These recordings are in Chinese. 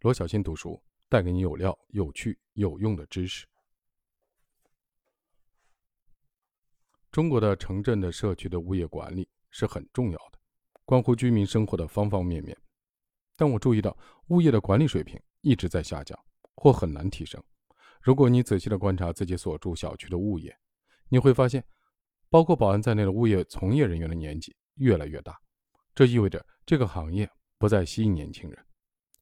罗小新读书带给你有料、有趣、有用的知识。中国的城镇的社区的物业管理是很重要的，关乎居民生活的方方面面。但我注意到，物业的管理水平一直在下降，或很难提升。如果你仔细的观察自己所住小区的物业，你会发现，包括保安在内的物业从业人员的年纪越来越大，这意味着这个行业不再吸引年轻人。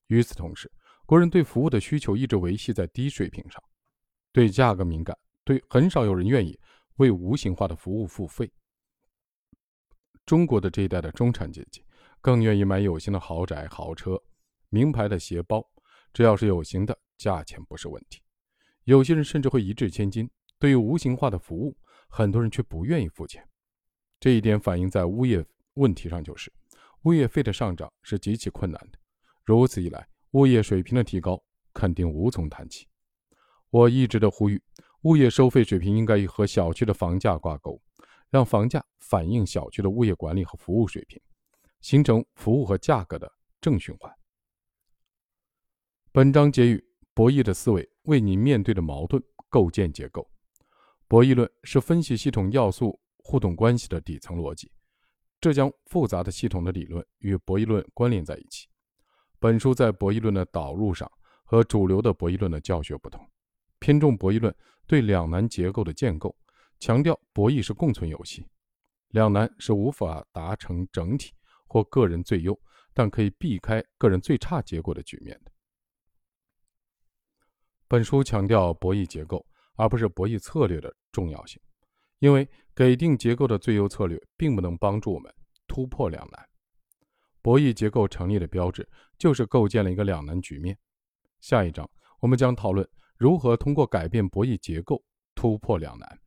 与此同时，国人对服务的需求一直维系在低水平上，对价格敏感，对很少有人愿意为无形化的服务付费。中国的这一代的中产阶级更愿意买有形的豪宅、豪车、名牌的鞋包，只要是有形的，价钱不是问题。有些人甚至会一掷千金。对于无形化的服务，很多人却不愿意付钱。这一点反映在物业问题上，就是物业费的上涨是极其困难的。如此一来，物业水平的提高肯定无从谈起。我一直的呼吁，物业收费水平应该和小区的房价挂钩，让房价反映小区的物业管理和服务水平，形成服务和价格的正循环。本章结语：博弈的思维为你面对的矛盾构建结构。博弈论是分析系统要素互动关系的底层逻辑，这将复杂的系统的理论与博弈论关联在一起。本书在博弈论的导入上和主流的博弈论的教学不同，偏重博弈论对两难结构的建构，强调博弈是共存游戏，两难是无法达成整体或个人最优，但可以避开个人最差结果的局面的。本书强调博弈结构，而不是博弈策略的重要性，因为给定结构的最优策略并不能帮助我们突破两难。博弈结构成立的标志就是构建了一个两难局面。下一章我们将讨论如何通过改变博弈结构突破两难。